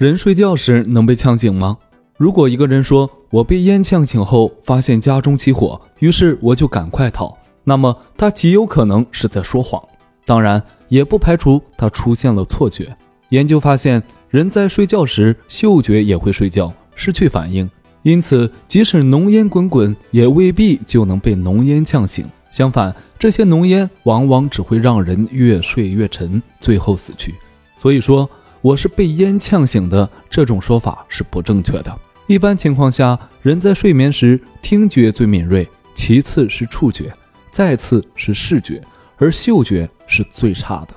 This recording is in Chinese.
人睡觉时能被呛醒吗？如果一个人说我被烟呛醒后，发现家中起火，于是我就赶快逃，那么他极有可能是在说谎。当然，也不排除他出现了错觉。研究发现，人在睡觉时，嗅觉也会睡觉，失去反应。因此，即使浓烟滚滚，也未必就能被浓烟呛醒。相反，这些浓烟往往只会让人越睡越沉，最后死去。所以说。我是被烟呛醒的，这种说法是不正确的。一般情况下，人在睡眠时听觉最敏锐，其次是触觉，再次是视觉，而嗅觉是最差的。